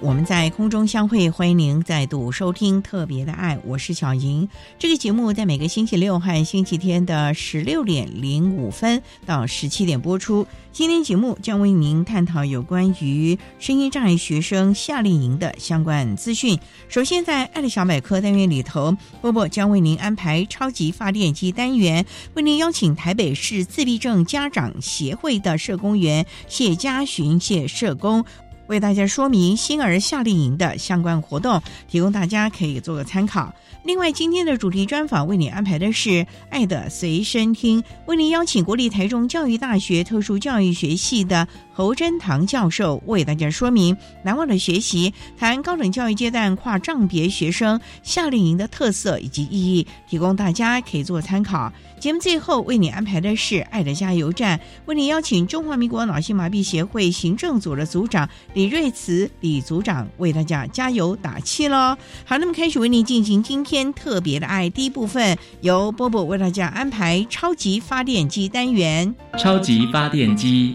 我们在空中相会，欢迎您再度收听特别的爱，我是小莹。这个节目在每个星期六和星期天的十六点零五分到十七点播出。今天节目将为您探讨有关于声音障碍学生夏令营的相关资讯。首先，在爱的小百科单元里头，波波将为您安排超级发电机单元，为您邀请台北市自闭症家长协会的社工员谢家寻谢社工。为大家说明星儿夏令营的相关活动，提供大家可以做个参考。另外，今天的主题专访为你安排的是《爱的随身听》，为您邀请国立台中教育大学特殊教育学系的。侯真堂教授为大家说明难忘的学习，谈高等教育阶段跨障别学生夏令营的特色以及意义，提供大家可以做参考。节目最后为你安排的是爱的加油站，为你邀请中华民国脑性麻痹协会行政组的组长李瑞慈李组长为大家加油打气喽。好，那么开始为你进行今天特别的爱第一部分，由波波为大家安排超级发电机单元，超级发电机。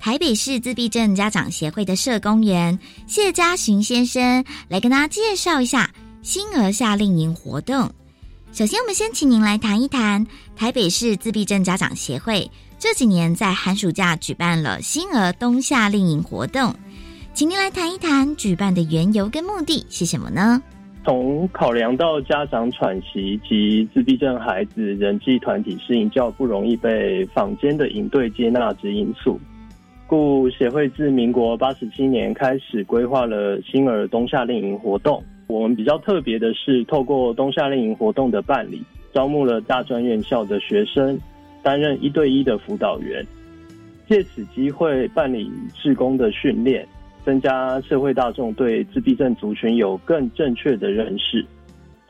台北市自闭症家长协会的社工员谢家寻先生来跟大家介绍一下新儿夏令营活动。首先，我们先请您来谈一谈台北市自闭症家长协会这几年在寒暑假举办了新儿冬夏令营活动，请您来谈一谈举办的缘由跟目的是什么呢？从考量到家长喘息及自闭症孩子人际团体适应较不容易被坊间的应对接纳之因素。故协会自民国八十七年开始规划了新儿冬夏令营活动。我们比较特别的是，透过冬夏令营活动的办理，招募了大专院校的学生担任一对一的辅导员，借此机会办理志工的训练，增加社会大众对自闭症族群有更正确的认识，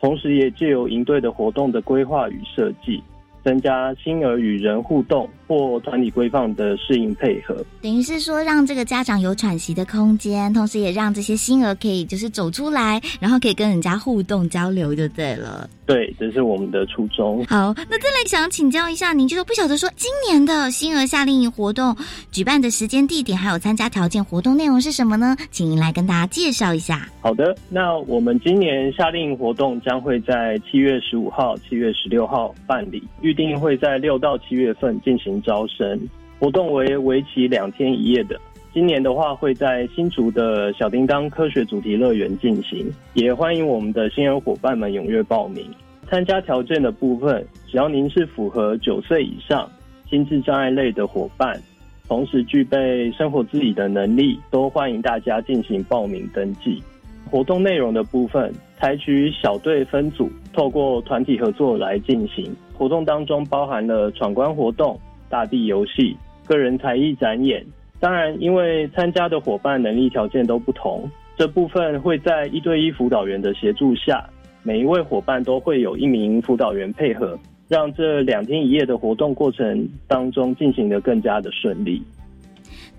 同时也借由营队的活动的规划与设计。增加新儿与人互动或团体规范的适应配合，等于是说让这个家长有喘息的空间，同时也让这些新儿可以就是走出来，然后可以跟人家互动交流就对了。对，这是我们的初衷。好，那再来想请教一下您，就说不晓得说今年的新儿夏令营活动举办的时间、地点，还有参加条件、活动内容是什么呢？请您来跟大家介绍一下。好的，那我们今年夏令营活动将会在七月十五号、七月十六号办理。预定会在六到七月份进行招生，活动为为期两天一夜的。今年的话会在新竹的小叮当科学主题乐园进行，也欢迎我们的新人伙伴们踊跃报名。参加条件的部分，只要您是符合九岁以上、心智障碍类的伙伴，同时具备生活自理的能力，都欢迎大家进行报名登记。活动内容的部分，采取小队分组，透过团体合作来进行。活动当中包含了闯关活动、大地游戏、个人才艺展演、当然，因为参加的伙伴能力条件都不同，这部分会在一对一辅导员的协助下，每一位伙伴都会有一名辅导员配合，让这两天一夜的活动过程当中进行的更加的顺利。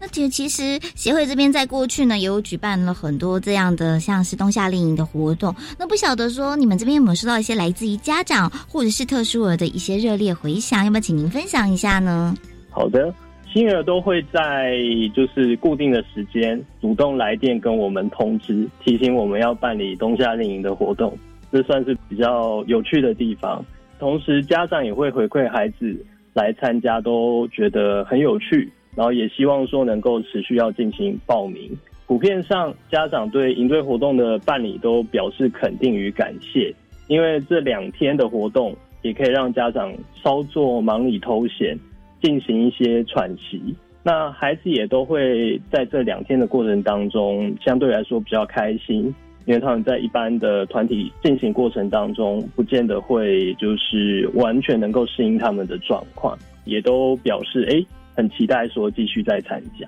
那其实，其实协会这边在过去呢，也有举办了很多这样的像是冬夏令营的活动。那不晓得说，你们这边有没有收到一些来自于家长或者是特殊儿的一些热烈回响？要不要请您分享一下呢？好的。新儿都会在就是固定的时间主动来电跟我们通知，提醒我们要办理冬夏令营的活动，这算是比较有趣的地方。同时，家长也会回馈孩子来参加，都觉得很有趣，然后也希望说能够持续要进行报名。普遍上，家长对营队活动的办理都表示肯定与感谢，因为这两天的活动也可以让家长稍作忙里偷闲。进行一些喘息，那孩子也都会在这两天的过程当中，相对来说比较开心，因为他们在一般的团体进行过程当中，不见得会就是完全能够适应他们的状况，也都表示哎，很期待说继续再参加。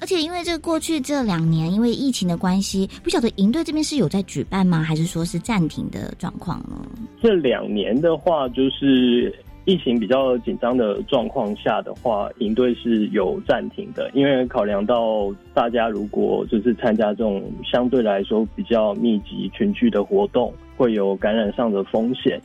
而且因为这过去这两年因为疫情的关系，不晓得营队这边是有在举办吗，还是说是暂停的状况呢？这两年的话，就是。疫情比较紧张的状况下的话，营队是有暂停的，因为考量到大家如果就是参加这种相对来说比较密集群聚的活动，会有感染上的风险。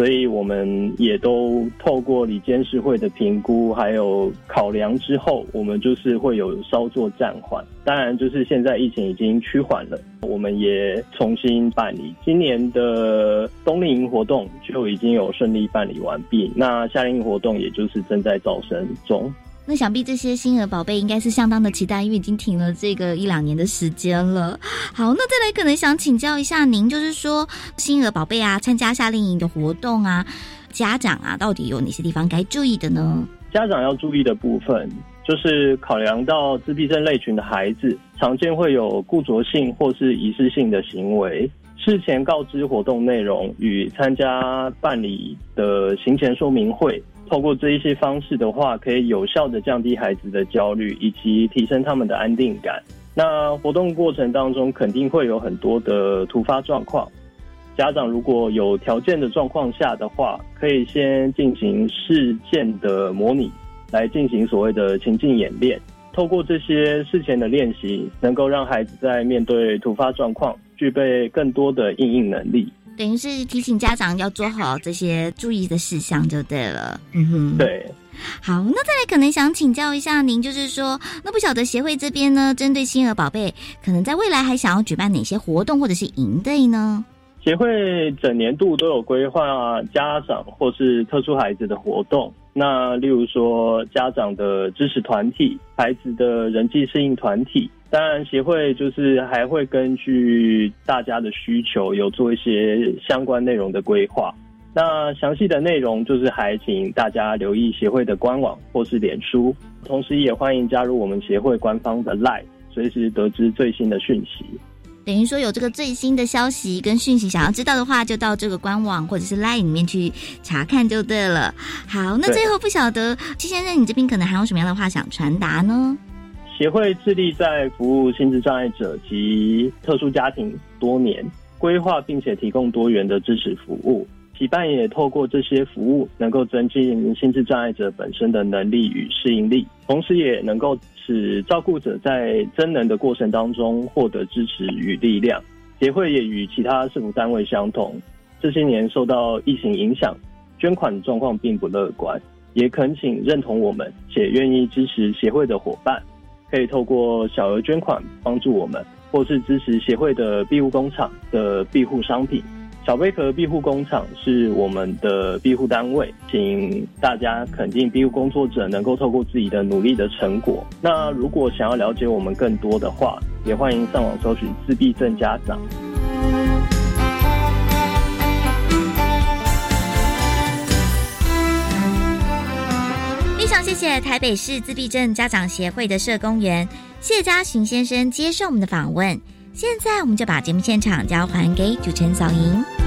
所以我们也都透过里监事会的评估，还有考量之后，我们就是会有稍作暂缓。当然，就是现在疫情已经趋缓了，我们也重新办理今年的冬令营活动就已经有顺利办理完毕。那夏令营活动也就是正在招生中。那想必这些星儿宝贝应该是相当的期待，因为已经停了这个一两年的时间了。好，那再来可能想请教一下您，就是说星儿宝贝啊，参加夏令营的活动啊，家长啊，到底有哪些地方该注意的呢？家长要注意的部分，就是考量到自闭症类群的孩子，常见会有固着性或是仪式性的行为，事前告知活动内容与参加办理的行前说明会。透过这一些方式的话，可以有效的降低孩子的焦虑，以及提升他们的安定感。那活动过程当中肯定会有很多的突发状况，家长如果有条件的状况下的话，可以先进行事件的模拟，来进行所谓的情境演练。透过这些事前的练习，能够让孩子在面对突发状况，具备更多的应应能力。等于是提醒家长要做好这些注意的事项就对了。嗯哼，对。好，那再来可能想请教一下您，就是说，那不晓得协会这边呢，针对星儿宝贝，可能在未来还想要举办哪些活动或者是营队呢？协会整年度都有规划家长或是特殊孩子的活动，那例如说家长的支持团体、孩子的人际适应团体。当然，协会就是还会根据大家的需求，有做一些相关内容的规划。那详细的内容就是还请大家留意协会的官网或是脸书，同时也欢迎加入我们协会官方的 Line，随时得知最新的讯息。等于说有这个最新的消息跟讯息，想要知道的话，就到这个官网或者是 Line 里面去查看就对了。好，那最后不晓得季先生，你这边可能还有什么样的话想传达呢？协会致力在服务心智障碍者及特殊家庭多年，规划并且提供多元的支持服务。期办也透过这些服务，能够增进心智障碍者本身的能力与适应力，同时也能够使照顾者在增能的过程当中获得支持与力量。协会也与其他政府单位相同，这些年受到疫情影响，捐款状况并不乐观，也恳请认同我们且愿意支持协会的伙伴。可以透过小额捐款帮助我们，或是支持协会的庇护工厂的庇护商品。小贝壳庇护工厂是我们的庇护单位，请大家肯定庇护工作者能够透过自己的努力的成果。那如果想要了解我们更多的话，也欢迎上网搜寻自闭症家长。常谢谢台北市自闭症家长协会的社工员谢家寻先生接受我们的访问。现在我们就把节目现场交还给主持人小莹。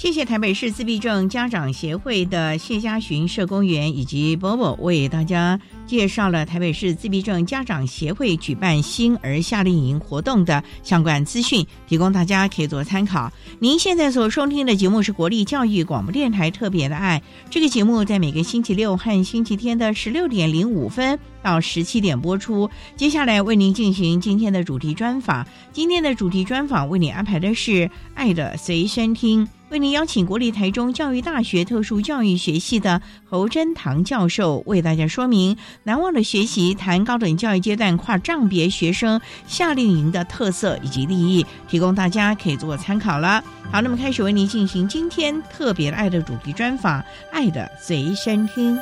谢谢台北市自闭症家长协会的谢家寻社工员以及波波为大家介绍了台北市自闭症家长协会举办新儿夏令营活动的相关资讯，提供大家可以做参考。您现在所收听的节目是国立教育广播电台特别的爱，这个节目在每个星期六和星期天的十六点零五分到十七点播出。接下来为您进行今天的主题专访，今天的主题专访为您安排的是《爱的随身听》。为您邀请国立台中教育大学特殊教育学系的侯真堂教授为大家说明难忘的学习谈高等教育阶段跨障别学生夏令营的特色以及利益，提供大家可以做参考了。好，那么开始为您进行今天特别爱的主题专访，《爱的随身听》。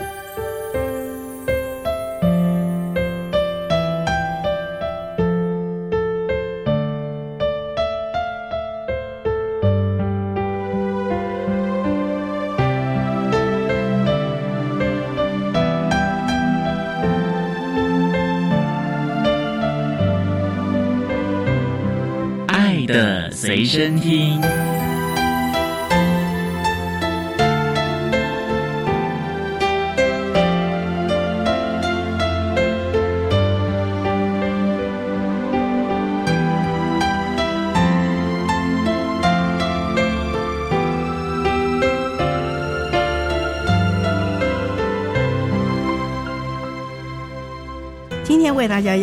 身听。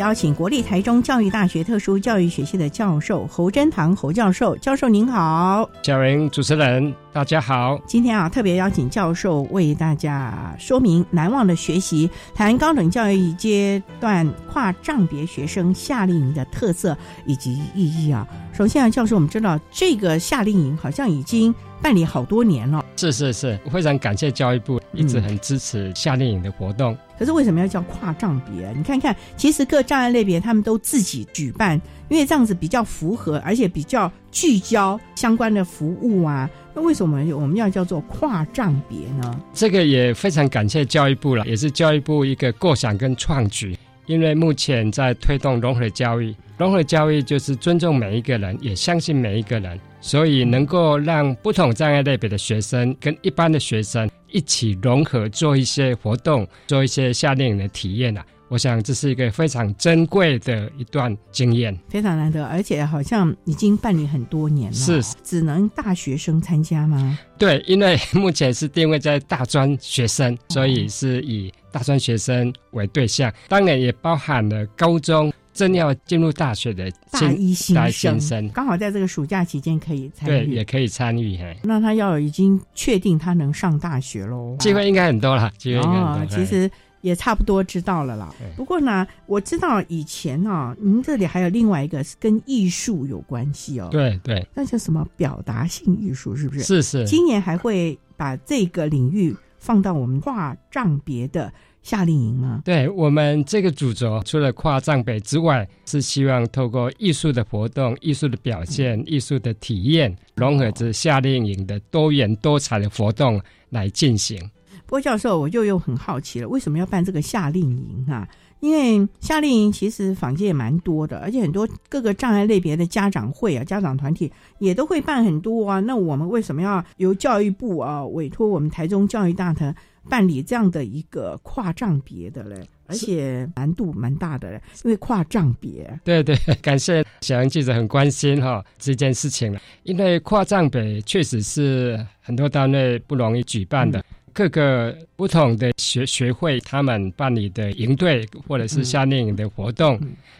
邀请国立台中教育大学特殊教育学系的教授侯真堂侯教授，教授您好，小云主持人大家好。今天啊，特别邀请教授为大家说明难忘的学习，谈高等教育阶段跨障别学生夏令营的特色以及意义啊。首先啊，教授，我们知道这个夏令营好像已经办理好多年了，是是是，非常感谢教育部一直很支持夏令营的活动。可是为什么要叫跨障别？你看看，其实各障碍类别他们都自己举办，因为这样子比较符合，而且比较聚焦相关的服务啊。那为什么我们要叫做跨障别呢？这个也非常感谢教育部了，也是教育部一个构想跟创举。因为目前在推动融合教育，融合教育就是尊重每一个人，也相信每一个人，所以能够让不同障碍类别的学生跟一般的学生。一起融合做一些活动，做一些夏令营的体验啊！我想这是一个非常珍贵的一段经验，非常难得，而且好像已经办理很多年了。是，只能大学生参加吗？对，因为目前是定位在大专学生，所以是以大专学生为对象，当然也包含了高中。正要进入大学的大一新生，刚好在这个暑假期间可以参与，对，也可以参与。那他要已经确定他能上大学喽？机会应该很多了，机会应该很多。其实也差不多知道了啦。不过呢，我知道以前呢，您这里还有另外一个是跟艺术有关系哦。对对，那叫什么表达性艺术？是不是？是是。今年还会把这个领域放到我们画障别的。夏令营吗？对我们这个主轴，除了跨藏北之外，是希望透过艺术的活动、艺术的表现、艺术的体验，融合着夏令营的多元多彩的活动来进行。郭教授，我就又很好奇了，为什么要办这个夏令营啊？因为夏令营其实坊间也蛮多的，而且很多各个障碍类别的家长会啊、家长团体也都会办很多啊。那我们为什么要由教育部啊委托我们台中教育大团？办理这样的一个跨账别的嘞，而且难度蛮大的嘞，因为跨账别。对对，感谢小杨记者很关心哈这件事情了，因为跨账别确实是很多单位不容易举办的。各个不同的学学会，他们办理的营队或者是夏令营的活动，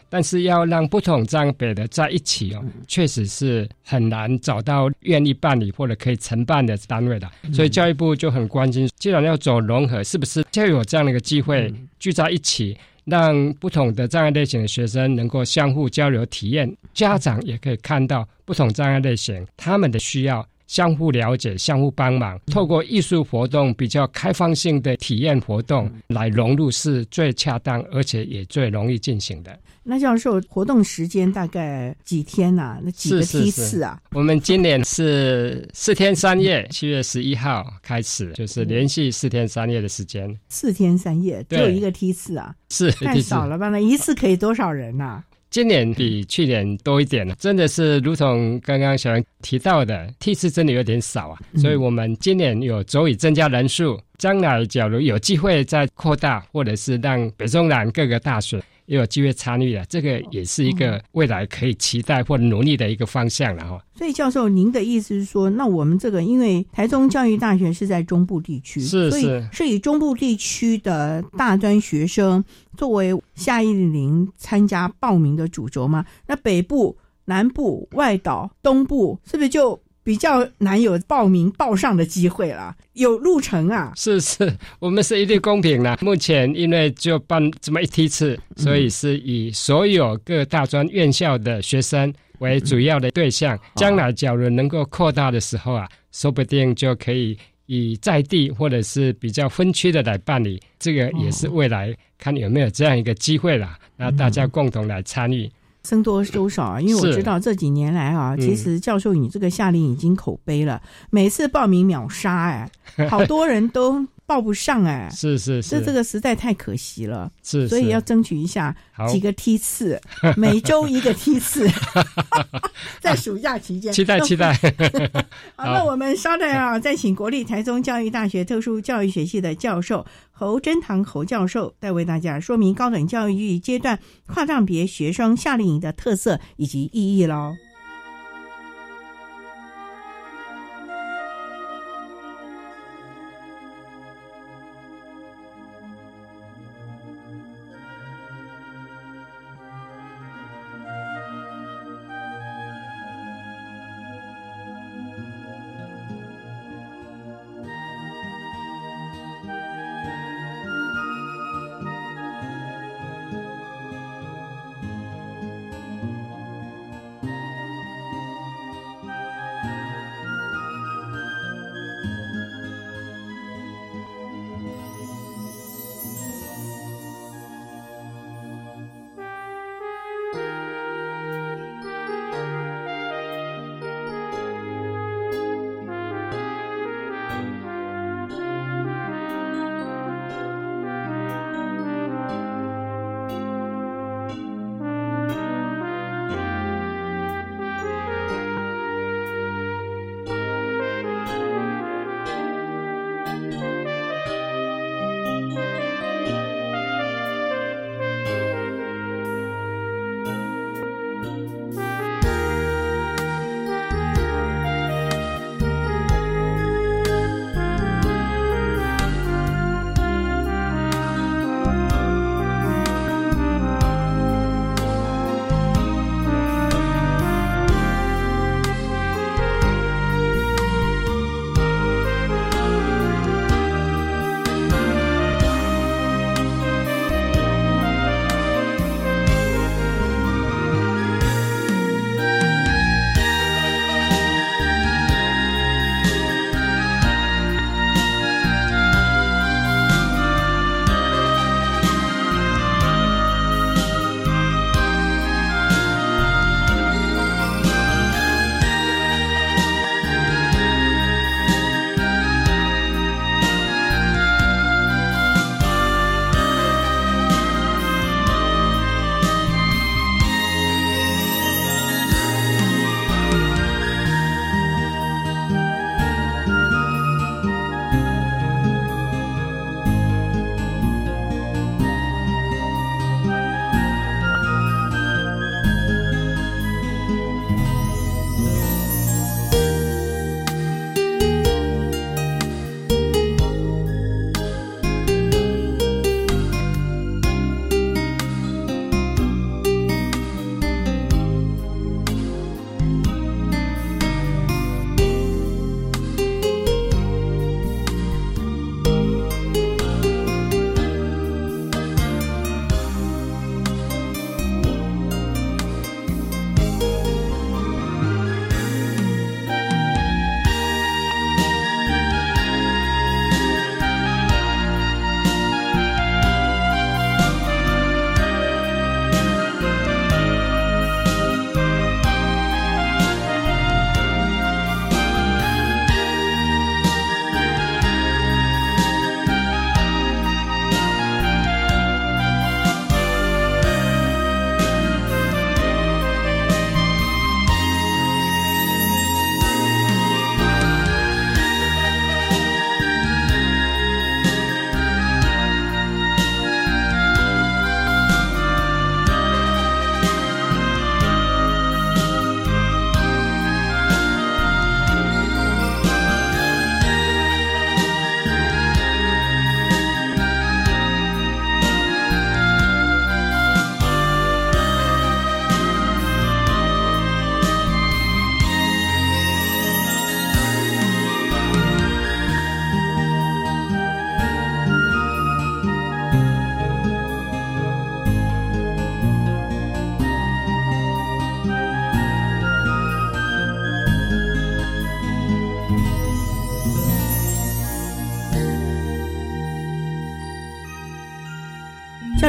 但是要让不同藏北的在一起哦，确实是很难找到愿意办理或者可以承办的单位的。所以教育部就很关心，既然要走融合，是不是就有这样的一个机会聚在一起，让不同的障碍类型的学生能够相互交流体验，家长也可以看到不同障碍类型他们的需要。相互了解，相互帮忙，透过艺术活动比较开放性的体验活动来融入是最恰当，而且也最容易进行的。那教授，活动时间大概几天呐？那几个梯次啊？我们今年是四天三夜，七月十一号开始，就是连续四天三夜的时间。四天三夜只有一个梯次啊？是太少了吧？那一次可以多少人呐？今年比去年多一点了，真的是如同刚刚小杨提到的，梯次真的有点少啊，所以我们今年有足以增加人数，将来假如有机会再扩大，或者是让北中南各个大学。也有机会参与了，这个也是一个未来可以期待或努力的一个方向了哈。所以，教授，您的意思是说，那我们这个因为台中教育大学是在中部地区，是所以是以中部地区的大专学生作为夏令营参加报名的主轴吗？那北部、南部、外岛、东部是不是就？比较难有报名报上的机会了，有路程啊。是是，我们是一律公平的。目前因为就办这么一梯次，所以是以所有各大专院校的学生为主要的对象。将来假如能够扩大的时候啊，说不定就可以以在地或者是比较分区的来办理。这个也是未来看有没有这样一个机会啦，那大家共同来参与。僧多粥少啊，因为我知道这几年来啊，其实教授你这个夏令已经口碑了，每次报名秒杀哎，好多人都。报不上哎，是是是，这这个实在太可惜了，是，所以要争取一下几个梯次，每周一个梯次，在暑假期间，期待期待。好，那我们稍等啊，再请国立台中教育大学特殊教育学系的教授侯真堂侯教授，再为大家说明高等教育阶段跨障别学生夏令营的特色以及意义喽。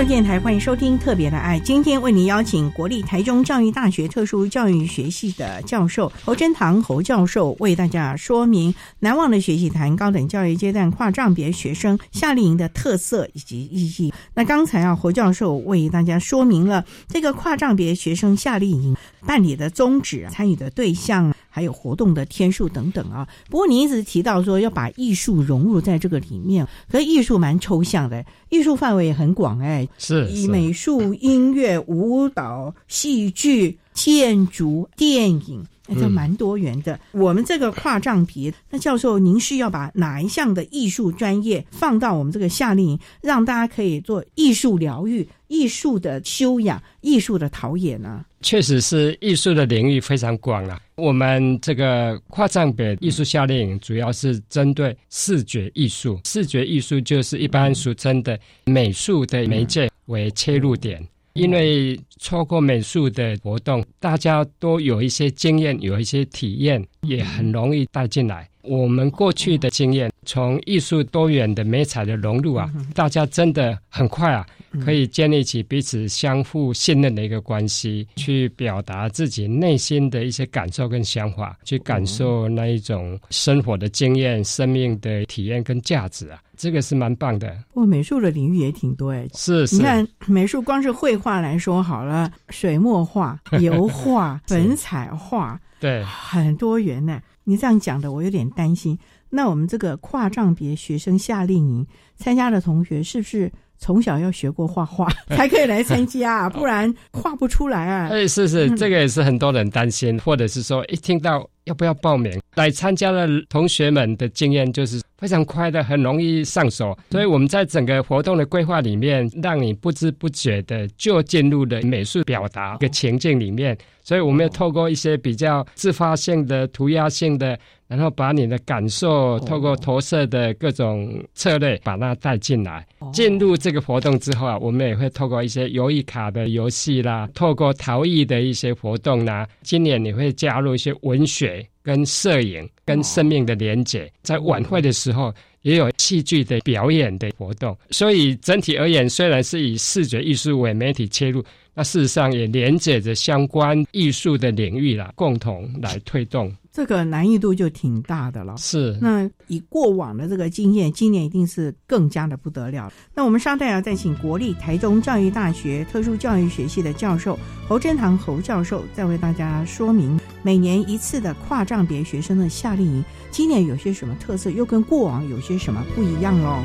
电台欢迎收听《特别的爱》，今天为您邀请国立台中教育大学特殊教育学系的教授侯真堂侯教授为大家说明难忘的学习谈高等教育阶段跨障别学生夏令营的特色以及意义。那刚才啊，侯教授为大家说明了这个跨障别学生夏令营办理的宗旨、参与的对象。还有活动的天数等等啊。不过你一直提到说要把艺术融入在这个里面，可是艺术蛮抽象的，艺术范围也很广哎，是以美术、音乐、舞蹈、戏剧、建筑、电影。这蛮多元的。我们这个跨障皮，那教授，您是要把哪一项的艺术专业放到我们这个夏令营，让大家可以做艺术疗愈、艺术的修养、艺术的陶冶呢？确实是艺术的领域非常广了。我们这个跨障别艺术夏令营主要是针对视觉艺术，视觉艺术就是一般俗称的美术的媒介为切入点。因为错过美术的活动，大家都有一些经验，有一些体验，也很容易带进来。我们过去的经验，从艺术多元的美彩的融入啊，大家真的很快啊。可以建立起彼此相互信任的一个关系，去表达自己内心的一些感受跟想法，去感受那一种生活的经验、生命的体验跟价值啊，这个是蛮棒的。哇，美术的领域也挺多哎，是，你看美术光是绘画来说好了，水墨画、油画、粉彩画，对，很多元呢。你这样讲的，我有点担心。那我们这个跨障别学生夏令营参加的同学，是不是？从小要学过画画，才可以来参加，不然画不出来啊！哎，是是，这个也是很多人担心，或者是说一听到要不要报名来参加的同学们的经验就是非常快的，很容易上手。所以我们在整个活动的规划里面，让你不知不觉的就进入了美术表达一个情境里面。所以我们要透过一些比较自发性的、涂鸦性的。然后把你的感受透过投射的各种策略把它带进来，进入这个活动之后啊，我们也会透过一些游艺卡的游戏啦，透过陶艺的一些活动啦，今年你会加入一些文学跟摄影跟生命的连接，在晚会的时候也有戏剧的表演的活动，所以整体而言，虽然是以视觉艺术为媒体切入。那事实上也连接着相关艺术的领域啦，共同来推动。这个难易度就挺大的了。是。那以过往的这个经验，今年一定是更加的不得了。那我们稍待要再请国立台中教育大学特殊教育学系的教授侯振堂侯教授，再为大家说明每年一次的跨障别学生的夏令营，今年有些什么特色，又跟过往有些什么不一样喽。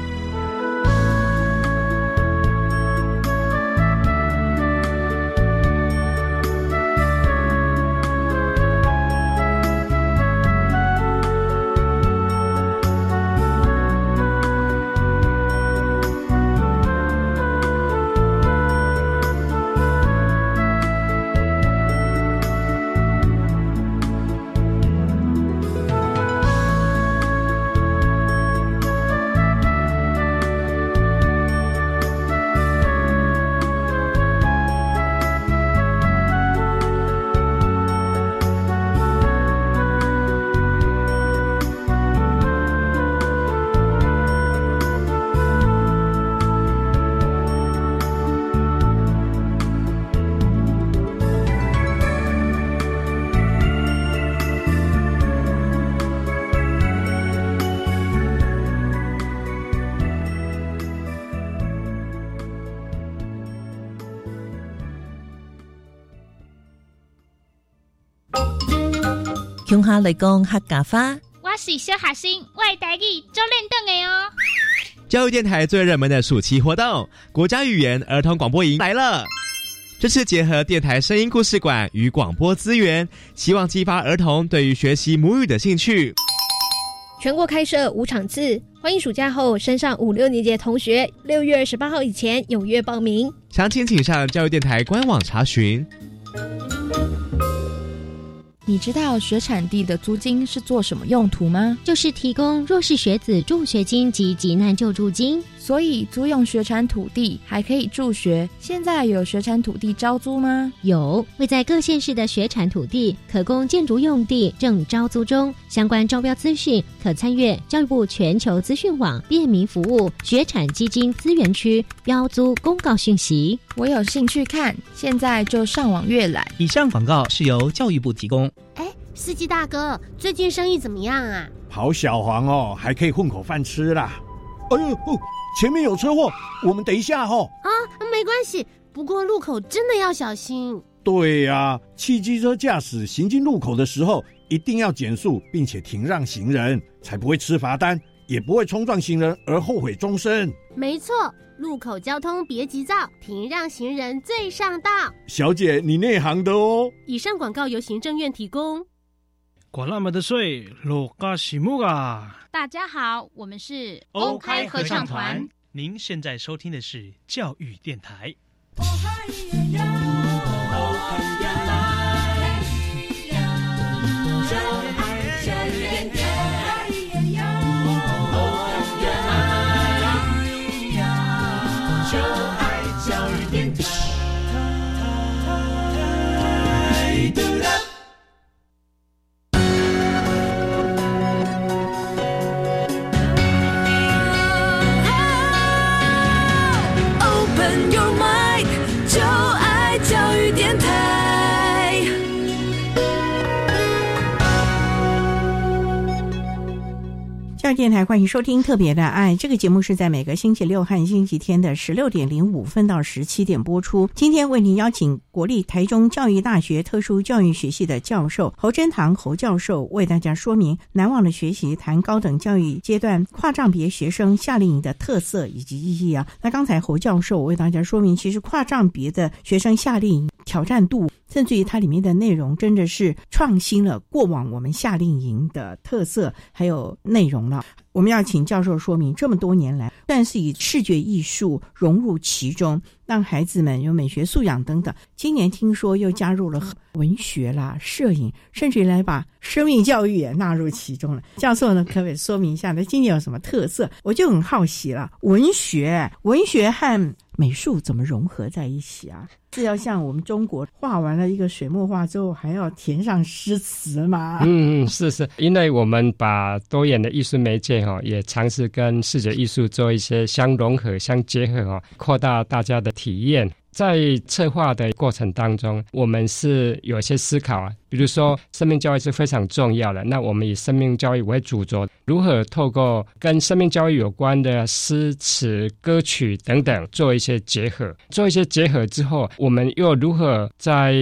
中华雷公客家话，我是小学生，外台语做练凳的哦。教育电台最热门的暑期活动——国家语言儿童广播营来了。这次结合电台声音故事馆与广播资源，希望激发儿童对于学习母语的兴趣。全国开设五场次，欢迎暑假后升上五六年级的同学，六月二十八号以前踊跃报名。详情请上教育电台官网查询。你知道学产地的租金是做什么用途吗？就是提供弱势学子助学金及急难救助金。所以租用学产土地还可以助学。现在有学产土地招租吗？有，位在各县市的学产土地可供建筑用地正招租中。相关招标资讯可参阅教育部全球资讯网便民服务学产基金资源区标租公告讯息。我有兴趣看，现在就上网阅览。以上广告是由教育部提供。哎，司机大哥，最近生意怎么样啊？跑小黄哦，还可以混口饭吃啦。哎呦哦！前面有车祸，我们等一下哦。啊，没关系，不过路口真的要小心。对呀，汽机车驾驶行经路口的时候，一定要减速，并且停让行人，才不会吃罚单，也不会冲撞行人而后悔终身。没错，路口交通别急躁，停让行人最上道。小姐，你内行的哦。以上广告由行政院提供。管那么的税，落嘎西木啊！大家好，我们是欧开合唱团。您现在收听的是教育电台。电台欢迎收听《特别的爱》这个节目，是在每个星期六和星期天的十六点零五分到十七点播出。今天为您邀请国立台中教育大学特殊教育学系的教授侯真堂侯教授，为大家说明难忘的学习，谈高等教育阶段跨障别学生夏令营的特色以及意义啊。那刚才侯教授为大家说明，其实跨障别的学生夏令营挑战度。甚至于它里面的内容真的是创新了过往我们夏令营的特色，还有内容了。我们要请教授说明，这么多年来，但是以视觉艺术融入其中，让孩子们有美学素养等等。今年听说又加入了文学啦、摄影，甚至于来把生命教育也纳入其中了。教授呢，可不可以说明一下呢？今年有什么特色？我就很好奇了。文学，文学和美术怎么融合在一起啊？是要像我们中国画完了一个水墨画之后，还要填上诗词吗？嗯，是是，因为我们把多元的艺术媒介哈，也尝试跟视觉艺术做一些相融合、相结合哈，扩大大家的体验。在策划的过程当中，我们是有些思考啊，比如说生命教育是非常重要的，那我们以生命教育为主轴，如何透过跟生命教育有关的诗词、歌曲等等做一些结合，做一些结合之后，我们又如何在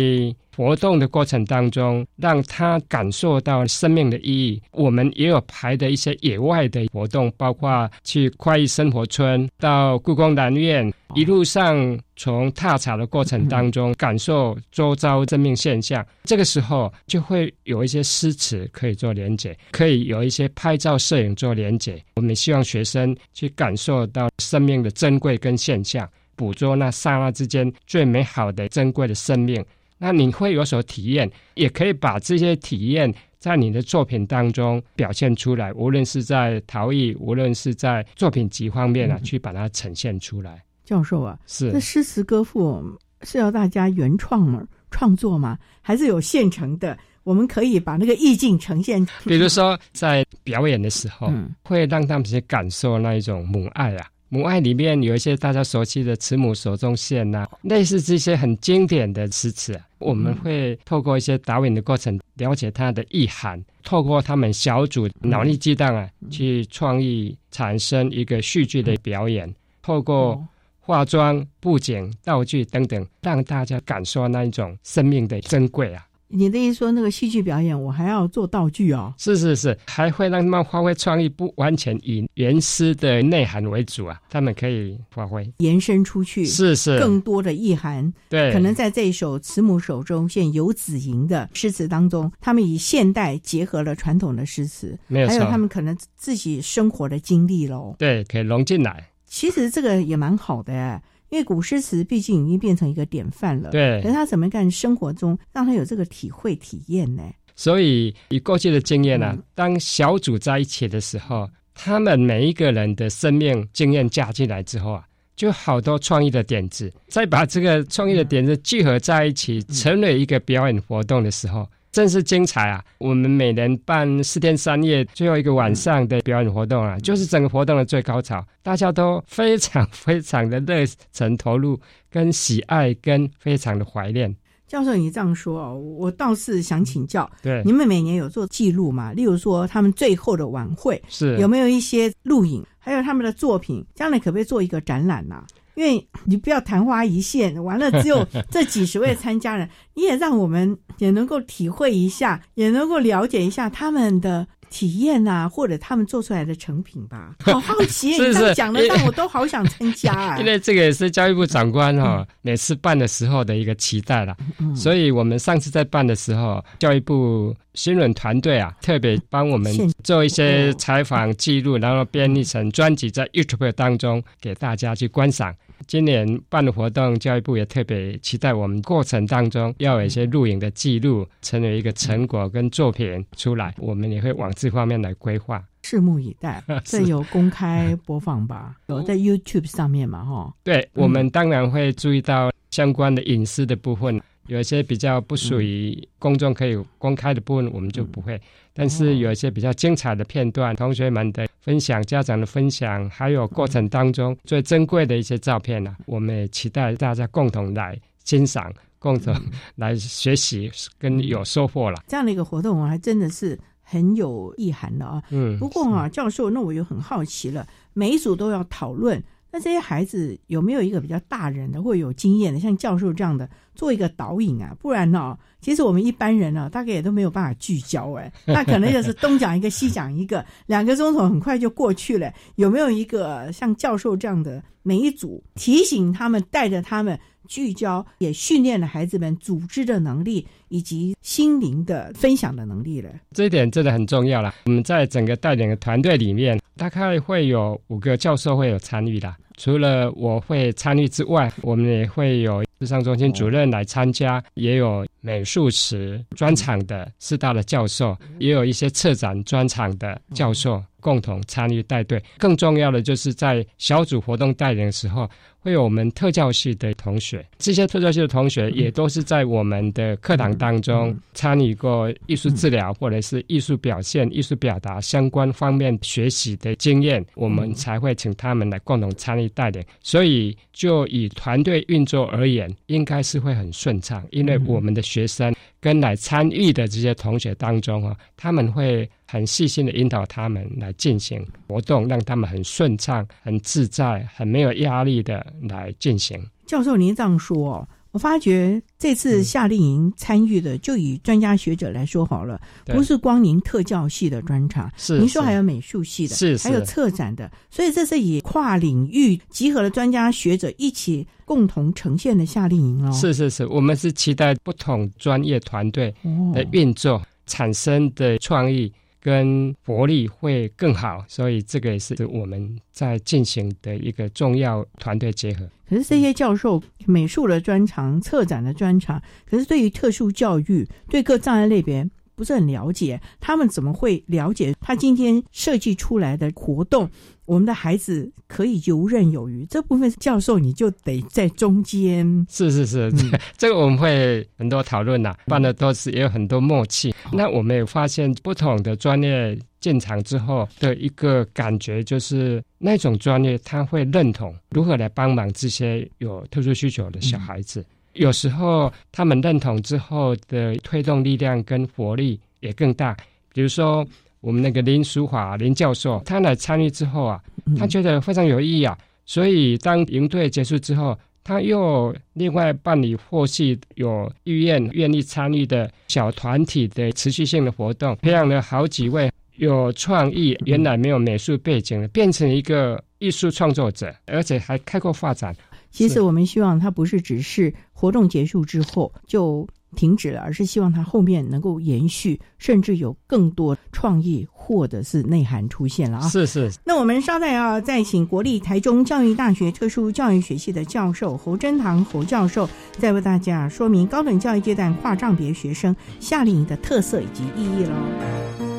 活动的过程当中，让他感受到生命的意义。我们也有排的一些野外的活动，包括去快意生活村、到故宫南院，一路上从踏查的过程当中，感受周遭生命现象。这个时候就会有一些诗词可以做连结，可以有一些拍照摄影做连结。我们希望学生去感受到生命的珍贵跟现象，捕捉那刹那之间最美好的珍贵的生命。那你会有所体验，也可以把这些体验在你的作品当中表现出来，无论是在陶艺，无论是在作品集方面啊，去把它呈现出来。教授啊，是那诗词歌赋是要大家原创吗？创作吗？还是有现成的？我们可以把那个意境呈现。比如说在表演的时候，会让他们去感受那一种母爱啊。母爱里面有一些大家熟悉的“慈母手中线”呐，类似这些很经典的诗词，我们会透过一些导演的过程了解它的意涵，透过他们小组脑力激荡啊，去创意产生一个戏剧的表演，透过化妆、布景、道具等等，让大家感受那一种生命的珍贵啊。你的意思说，那个戏剧表演，我还要做道具哦？是是是，还会让他们发挥创意，不完全以原诗的内涵为主啊，他们可以发挥延伸出去，是是更多的意涵。对，可能在这一首《慈母手中线》游子吟的诗词当中，他们以现代结合了传统的诗词，没有还有他们可能自己生活的经历喽。对，可以融进来。其实这个也蛮好的。因为古诗词毕竟已经变成一个典范了，对，可是他怎么干生活中让他有这个体会体验呢？所以以过去的经验呢，当小组在一起的时候，他们每一个人的生命经验加进来之后啊，就好多创意的点子，再把这个创意的点子聚合在一起，成为一个表演活动的时候。真是精彩啊！我们每年办四天三夜，最后一个晚上的表演活动啊，就是整个活动的最高潮，大家都非常非常的热忱投入，跟喜爱，跟非常的怀念。教授，你这样说哦，我倒是想请教，对，你们每年有做记录吗？例如说他们最后的晚会是有没有一些录影，还有他们的作品，将来可不可以做一个展览呢？因为你不要昙花一现，完了只有 这几十位参加人，你也让我们也能够体会一下，也能够了解一下他们的。体验啊，或者他们做出来的成品吧，好好奇，你这样讲的让我都好想参加啊！因为这个也是教育部长官哈每次办的时候的一个期待了，所以我们上次在办的时候，教育部新闻团队啊特别帮我们做一些采访记录，然后编译成专辑在 YouTube 当中给大家去观赏。今年办的活动，教育部也特别期待我们过程当中要有一些录影的记录，成为一个成果跟作品出来。我们也会往这方面来规划，拭目以待。这有公开播放吧？有在 YouTube 上面嘛？哈，对，我们当然会注意到相关的隐私的部分。有一些比较不属于公众可以公开的部分，我们就不会。但是有一些比较精彩的片段，同学们的分享、家长的分享，还有过程当中最珍贵的一些照片呢，我们也期待大家共同来欣赏，共同 来学习，跟有收获了。这样的一个活动，我还真的是很有意涵的啊。嗯。不过啊，教授，那我又很好奇了，每一组都要讨论。那这些孩子有没有一个比较大人的或有经验的，像教授这样的做一个导引啊？不然呢，其实我们一般人呢，大概也都没有办法聚焦哎。那可能就是东讲一个，西讲一个，两个钟头很快就过去了。有没有一个像教授这样的每一组提醒他们，带着他们聚焦，也训练了孩子们组织的能力以及心灵的分享的能力了？这一点真的很重要了。我们在整个带领的团队里面。大概会有五个教授会有参与的，除了我会参与之外，我们也会有智商中心主任来参加，也有美术史专场的四大的教授，也有一些策展专场的教授共同参与带队。更重要的就是在小组活动带领的时候。会有我们特教系的同学，这些特教系的同学也都是在我们的课堂当中参与过艺术治疗或者是艺术表现、艺术表达相关方面学习的经验，我们才会请他们来共同参与带领。所以，就以团队运作而言，应该是会很顺畅，因为我们的学生。跟来参与的这些同学当中啊，他们会很细心的引导他们来进行活动，让他们很顺畅、很自在、很没有压力的来进行。教授，您这样说。我发觉这次夏令营参与的，就以专家学者来说好了，不是光您特教系的专场，是您说还有美术系的，是还有策展的，所以这是以跨领域集合了专家学者一起共同呈现的夏令营哦。是是是，我们是期待不同专业团队的运作产生的创意。跟活力会更好，所以这个也是我们在进行的一个重要团队结合。可是这些教授美术的专长、策展的专长，可是对于特殊教育、对各障碍类别不是很了解，他们怎么会了解他今天设计出来的活动？我们的孩子可以游刃有余，这部分教授你就得在中间。是是是，这个我们会很多讨论呐，办的都是也有很多默契。那我们也发现不同的专业进场之后的一个感觉，就是那种专业他会认同如何来帮忙这些有特殊需求的小孩子。有时候他们认同之后的推动力量跟活力也更大。比如说。我们那个林淑华林教授，他来参与之后啊，他觉得非常有意义啊，所以当营队结束之后，他又另外办理或是有意愿愿意参与的小团体的持续性的活动，培养了好几位有创意、原来没有美术背景的，变成一个艺术创作者，而且还开阔发展。其实我们希望它不是只是活动结束之后就。停止了，而是希望它后面能够延续，甚至有更多创意或者是内涵出现了啊！是是。那我们稍待啊再请国立台中教育大学特殊教育学系的教授侯真堂侯教授，再为大家说明高等教育阶段跨障别学生夏令营的特色以及意义喽。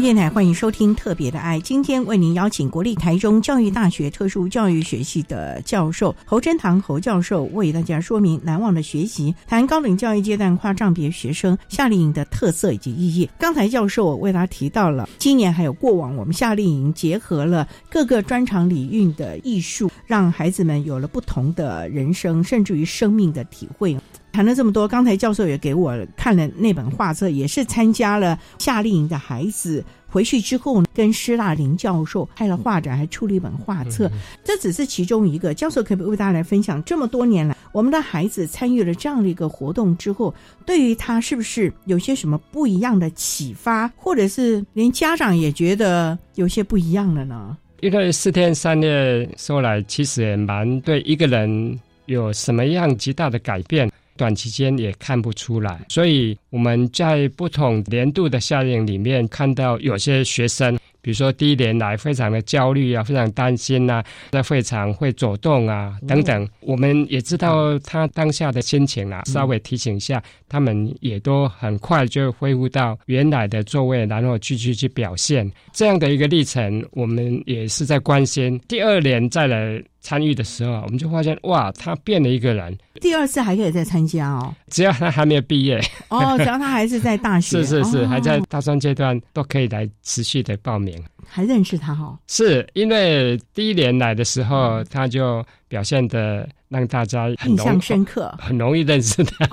电台欢迎收听《特别的爱》，今天为您邀请国立台中教育大学特殊教育学系的教授侯真堂侯教授，为大家说明难忘的学习，谈高等教育阶段跨障别学生夏令营的特色以及意义。刚才教授为大家提到了今年还有过往，我们夏令营结合了各个专长领域的艺术，让孩子们有了不同的人生，甚至于生命的体会。谈了这么多，刚才教授也给我看了那本画册，也是参加了夏令营的孩子回去之后，跟施大林教授开了画展，还出了一本画册。这只是其中一个。教授可不可以为大家来分享，这么多年来，我们的孩子参与了这样的一个活动之后，对于他是不是有些什么不一样的启发，或者是连家长也觉得有些不一样了呢？因为四天三夜说来，其实也蛮对一个人有什么样极大的改变。短期间也看不出来，所以我们在不同年度的夏令营里面看到有些学生。比如说，第一年来非常的焦虑啊，非常担心呐，在会场会走动啊等等。我们也知道他当下的心情啊，稍微提醒一下，他们也都很快就恢复到原来的座位，然后继续去表现。这样的一个历程，我们也是在关心。第二年再来参与的时候，我们就发现哇，他变了一个人。第二次还可以再参加哦，只要他还没有毕业哦，只要他还是在大学，是是是，还在大专阶段，都可以来持续的报名。还认识他哈？是因为第一年来的时候，他就表现的让大家印象深刻，很容易认识他。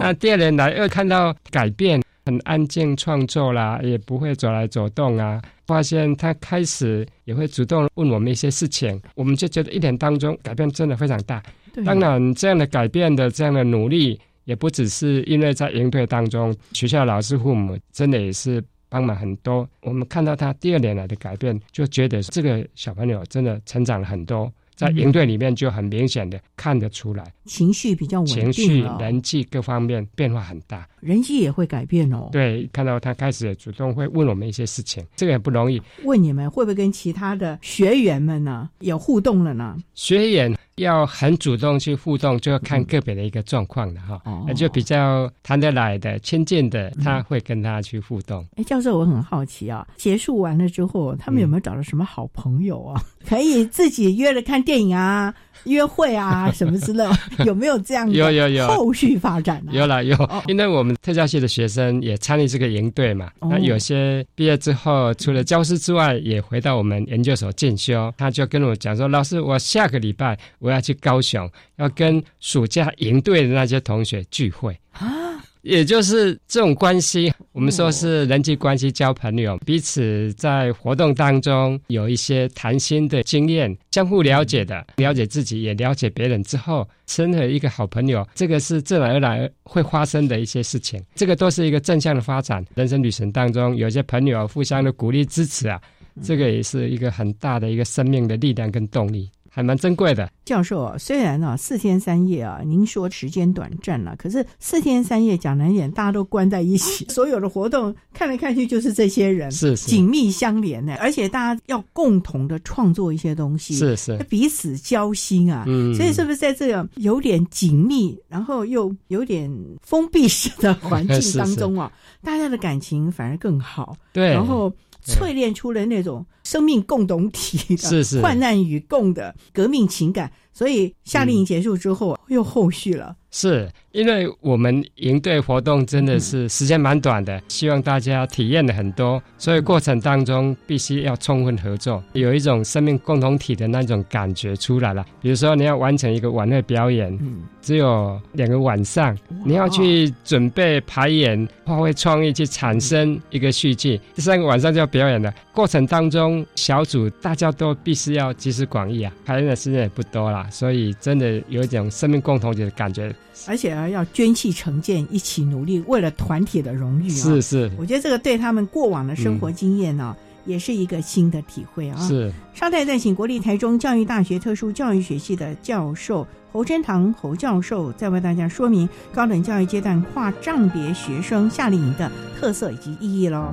那第二年来又看到改变，很安静创作啦，也不会走来走动啊。发现他开始也会主动问我们一些事情，我们就觉得一年当中改变真的非常大。当然，这样的改变的这样的努力，也不只是因为在营队当中，学校老师、父母真的也是。帮忙很多，我们看到他第二年来的改变，就觉得这个小朋友真的成长了很多。在营队里面就很明显的看得出来，情绪比较稳定，情绪、人际各方面变化很大，人际也会改变哦。对，看到他开始主动会问我们一些事情，这个也不容易。问你们会不会跟其他的学员们呢有互动了呢？学员。要很主动去互动，就要看个别的一个状况的哈。那就比较谈得来的、亲近的，他会跟他去互动。哎，教授，我很好奇啊，结束完了之后，他们有没有找到什么好朋友啊？可以自己约了看电影啊、约会啊 什么之类，有没有这样？有有有后续发展？有了有，因为我们特教系的学生也参与这个营队嘛。那有些毕业之后，除了教师之外，也回到我们研究所进修。他就跟我讲说：“老师，我下个礼拜。”我要去高雄，要跟暑假营队的那些同学聚会啊，也就是这种关系，我们说是人际关系交朋友，彼此在活动当中有一些谈心的经验，相互了解的，了解自己也了解别人之后，成为一个好朋友，这个是自然而然会发生的一些事情，这个都是一个正向的发展。人生旅程当中，有些朋友互相的鼓励支持啊，这个也是一个很大的一个生命的力量跟动力。还蛮珍贵的，教授。虽然呢四天三夜啊，您说时间短暂了，可是四天三夜讲难点，大家都关在一起，所有的活动看来看去就是这些人，是紧密相连的，而且大家要共同的创作一些东西，是是彼此交心啊。嗯，所以是不是在这个有点紧密，然后又有点封闭式的环境 当中啊，大家的感情反而更好。对，然后。淬炼出了那种生命共同体的患难与共的革命情感，所以夏令营结束之后又后续了。是因为我们营队活动真的是时间蛮短的，希望大家体验的很多，所以过程当中必须要充分合作，有一种生命共同体的那种感觉出来了。比如说你要完成一个晚会表演，只有两个晚上，你要去准备排演，发挥创意去产生一个续集，第三个晚上就要表演了。过程当中小组大家都必须要集思广益啊，排练的时间也不多了，所以真的有一种生命共同体的感觉。而且啊，要捐弃成见，一起努力，为了团体的荣誉啊！是是，我觉得这个对他们过往的生活经验呢，也是一个新的体会啊！是。稍待再请国立台中教育大学特殊教育学系的教授侯真堂侯教授，再为大家说明高等教育阶段跨障别学生夏令营的特色以及意义喽。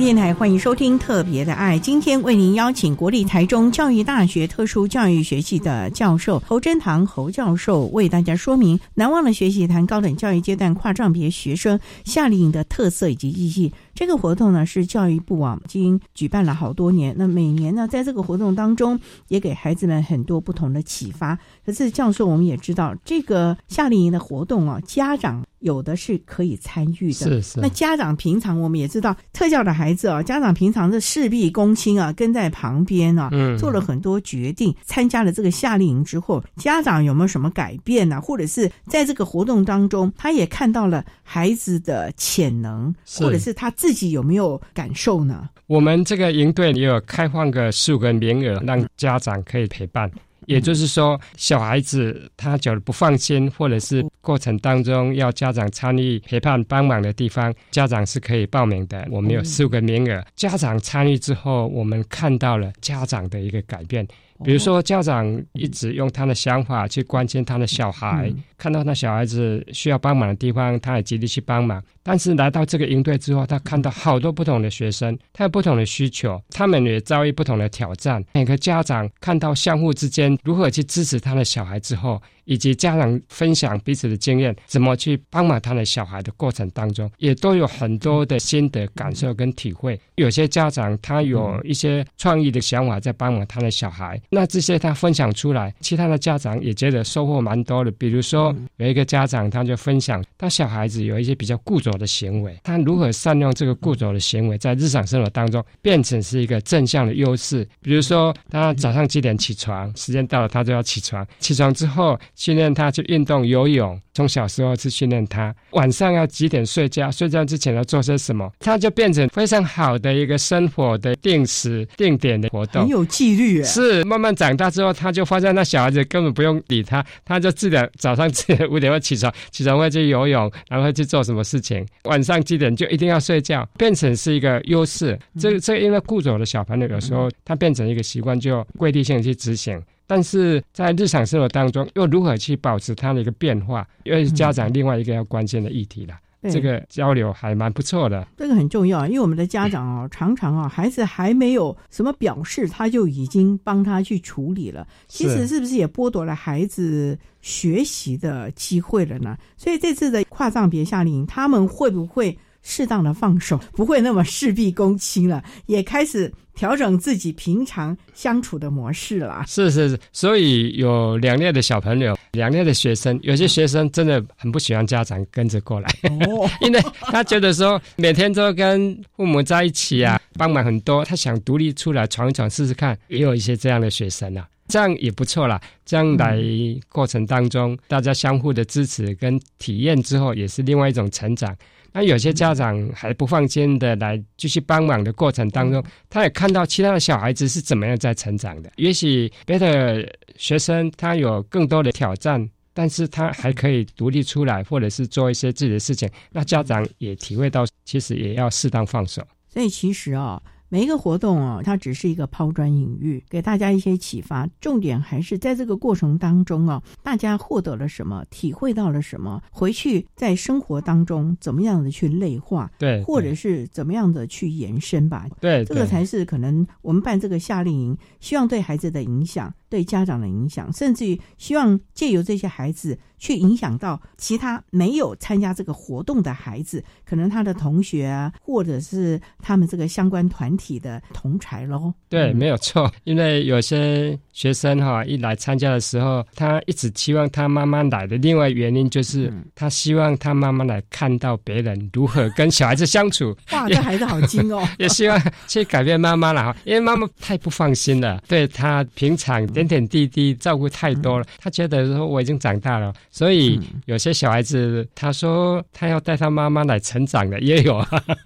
电台，欢迎收听《特别的爱》。今天为您邀请国立台中教育大学特殊教育学系的教授侯真堂侯教授，为大家说明难忘的学习谈高等教育阶段跨障别学生夏令营的特色以及意义。这个活动呢是教育部啊，已经举办了好多年。那每年呢，在这个活动当中，也给孩子们很多不同的启发。可是教授，我们也知道，这个夏令营的活动啊，家长有的是可以参与的。是是。那家长平常我们也知道，特教的孩子啊，家长平常是事必躬亲啊，跟在旁边啊，做了很多决定。参加了这个夏令营之后，家长有没有什么改变呢？或者是在这个活动当中，他也看到了孩子的潜能，或者是他自己有没有感受呢？我们这个营队也有开放个十五个名额，让家长可以陪伴。也就是说，小孩子他觉得不放心，或者是过程当中要家长参与陪伴帮忙的地方，家长是可以报名的。我们有四五个名额，家长参与之后，我们看到了家长的一个改变。比如说，家长一直用他的想法去关心他的小孩，看到那小孩子需要帮忙的地方，他也极力去帮忙。但是来到这个营队之后，他看到好多不同的学生，他有不同的需求，他们也遭遇不同的挑战。每个家长看到相互之间如何去支持他的小孩之后，以及家长分享彼此的经验，怎么去帮忙他的小孩的过程当中，也都有很多的心得感受跟体会。有些家长他有一些创意的想法在帮忙他的小孩。那这些他分享出来，其他的家长也觉得收获蛮多的。比如说，有一个家长他就分享，他小孩子有一些比较固着的行为，他如何善用这个固着的行为，在日常生活当中变成是一个正向的优势。比如说，他早上几点起床，时间到了他就要起床，起床之后训练他去运动游泳。从小时候去训练他，晚上要几点睡觉，睡觉之前要做些什么，他就变成非常好的一个生活的定时定点的活动，很有纪律。是慢慢长大之后，他就发现那小孩子根本不用理他，他就自然早上自然五点会起床，起床会去游泳，然后去做什么事情，晚上几点就一定要睡觉，变成是一个优势。这这因为固着的小朋友有时候他变成一个习惯，就规律性去执行。但是在日常生活当中，又如何去保持它的一个变化，又是家长另外一个要关心的议题了。这个交流还蛮不错的。这个很重要，因为我们的家长啊，常常啊，孩子还没有什么表示，他就已经帮他去处理了。其实是不是也剥夺了孩子学习的机会了呢？所以这次的跨藏别夏令营，他们会不会适当的放手，不会那么事必躬亲了，也开始。调整自己平常相处的模式啦。是是是，所以有两类的小朋友，两类的学生。有些学生真的很不喜欢家长跟着过来，因为他觉得说每天都跟父母在一起啊，帮忙很多，他想独立出来闯一闯试试看。也有一些这样的学生啊，这样也不错啦。将来过程当中，大家相互的支持跟体验之后，也是另外一种成长。那有些家长还不放心的来继续帮忙的过程当中，他也看到其他的小孩子是怎么样在成长的。也许别的学生他有更多的挑战，但是他还可以独立出来，或者是做一些自己的事情。那家长也体会到，其实也要适当放手。所以其实啊。每一个活动啊，它只是一个抛砖引玉，给大家一些启发。重点还是在这个过程当中啊，大家获得了什么，体会到了什么，回去在生活当中怎么样的去内化，对，或者是怎么样的去延伸吧。对，这个才是可能我们办这个夏令营，希望对孩子的影响，对家长的影响，甚至于希望借由这些孩子。去影响到其他没有参加这个活动的孩子，可能他的同学啊，或者是他们这个相关团体的同才喽。对，没有错。因为有些学生哈一来参加的时候，他一直期望他妈妈来的。另外原因就是他希望他妈妈来看到别人如何跟小孩子相处。哇，这孩子好精哦！也希望去改变妈妈了哈，因为妈妈太不放心了，对他平常点点滴滴照顾太多了，他觉得说我已经长大了。所以有些小孩子，他说他要带他妈妈来成长的也有。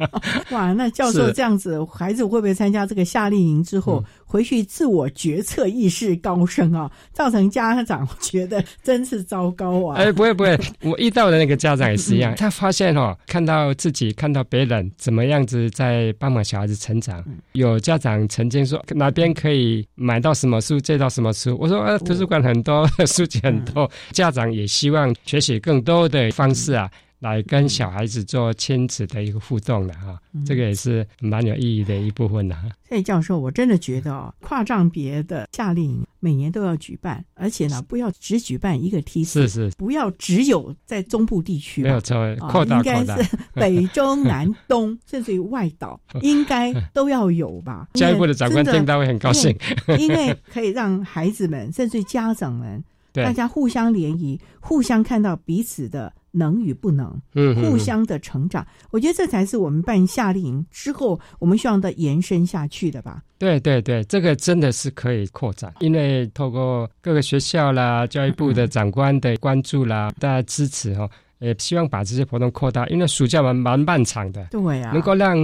哇，那教授这样子，孩子会不会参加这个夏令营之后？回去自我决策意识高升啊，造成家长觉得真是糟糕啊！哎，不会不会，我遇到的那个家长也是一样，他发现哦，看到自己看到别人怎么样子在帮忙小孩子成长。有家长曾经说哪边可以买到什么书，借到什么书。我说呃，图书馆很多书籍很多，家长也希望学习更多的方式啊。来跟小孩子做亲子的一个互动的哈，这个也是蛮有意义的一部分的。所以教授，我真的觉得哦，跨障别的夏令营每年都要举办，而且呢，不要只举办一个梯次，是是，不要只有在中部地区，没有错，扩大应该是 北中南东，甚至于外岛，应该都要有吧？教育部的长官听到会很高兴，因为可以让孩子们，甚至家长们，大家互相联谊，互相看到彼此的。能与不能，嗯，互相的成长，我觉得这才是我们办夏令营之后，我们希望的延伸下去的吧。对对对，这个真的是可以扩展，因为透过各个学校啦、教育部的长官的关注啦、大家支持哈。也希望把这些活动扩大，因为暑假蛮蛮漫长的，对啊，能够让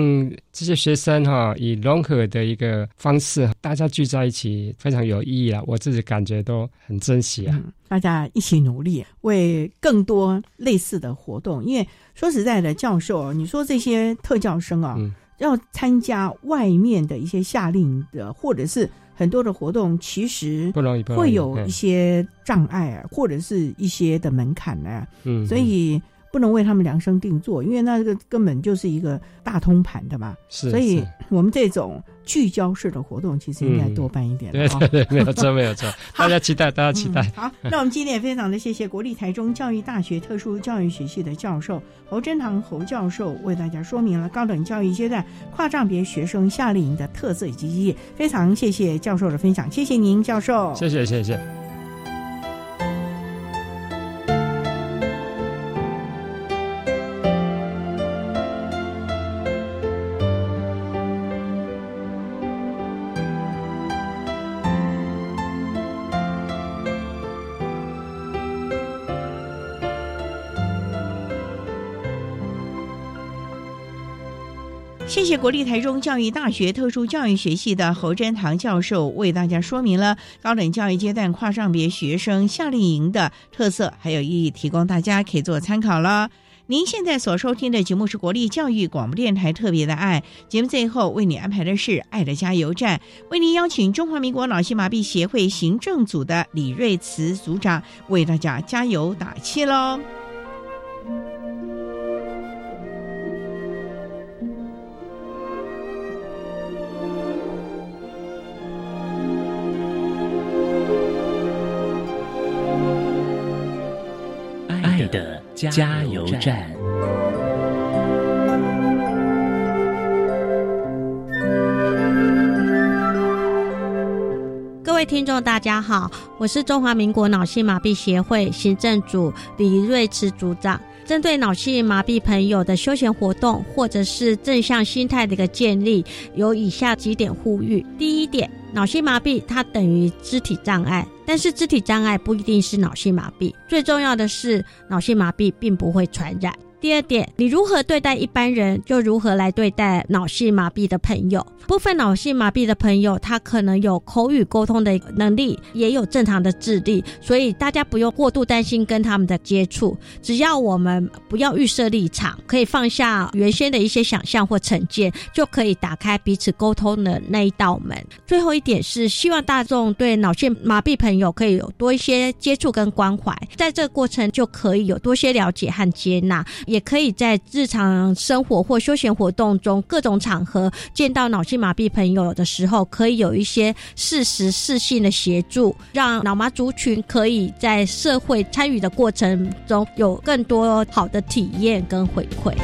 这些学生哈以融合的一个方式，大家聚在一起，非常有意义啊！我自己感觉都很珍惜啊。大家一起努力，为更多类似的活动。因为说实在的，教授，你说这些特教生啊，要参加外面的一些夏令的，或者是。很多的活动其实不容易，会有一些障碍啊，或者是一些的门槛呢。嗯，所以不能为他们量身定做，因为那个根本就是一个大通盘的嘛。是，所以我们这种。聚焦式的活动其实应该多办一点。对对对，没有错没有错。大家期待，大家期待。好，那我们今天也非常的谢谢国立台中教育大学特殊教育学系的教授侯珍堂侯教授为大家说明了高等教育阶段跨障别学生夏令营的特色以及意义。非常谢谢教授的分享，谢谢您教授。谢谢谢谢。国立台中教育大学特殊教育学系的侯真堂教授为大家说明了高等教育阶段跨上别学生夏令营的特色还有意义，提供大家可以做参考了。您现在所收听的节目是国立教育广播电台特别的爱节目，最后为你安排的是爱的加油站，为您邀请中华民国脑性麻痹协会行政组的李瑞慈组长为大家加油打气喽。加油站。各位听众，大家好，我是中华民国脑性麻痹协会行政组李瑞慈组长。针对脑性麻痹朋友的休闲活动，或者是正向心态的一个建立，有以下几点呼吁：第一点，脑性麻痹它等于肢体障碍。但是肢体障碍不一定是脑性麻痹，最重要的是脑性麻痹并不会传染。第二点，你如何对待一般人，就如何来对待脑性麻痹的朋友。部分脑性麻痹的朋友，他可能有口语沟通的能力，也有正常的智力，所以大家不用过度担心跟他们的接触。只要我们不要预设立场，可以放下原先的一些想象或成见，就可以打开彼此沟通的那一道门。最后一点是，希望大众对脑性麻痹朋友可以有多一些接触跟关怀，在这个过程就可以有多些了解和接纳。也也可以在日常生活或休闲活动中各种场合见到脑性麻痹朋友的时候，可以有一些适时适性的协助，让脑麻族群可以在社会参与的过程中有更多好的体验跟回馈。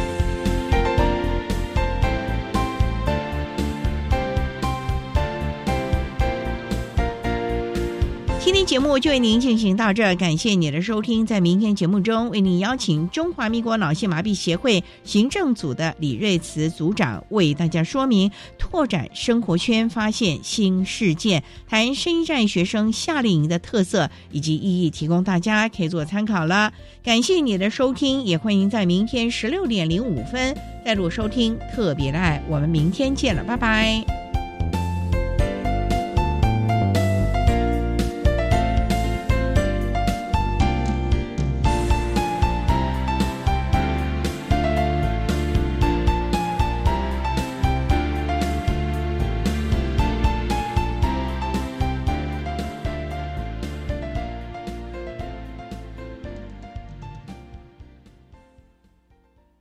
今天节目就为您进行到这儿，感谢你的收听。在明天节目中，为您邀请中华民国脑性麻痹协会行政组的李瑞慈组长为大家说明拓展生活圈、发现新世界，谈声音站学生夏令营的特色以及意义，提供大家可以做参考了。感谢你的收听，也欢迎在明天十六点零五分再度收听特别的爱。我们明天见了，拜拜。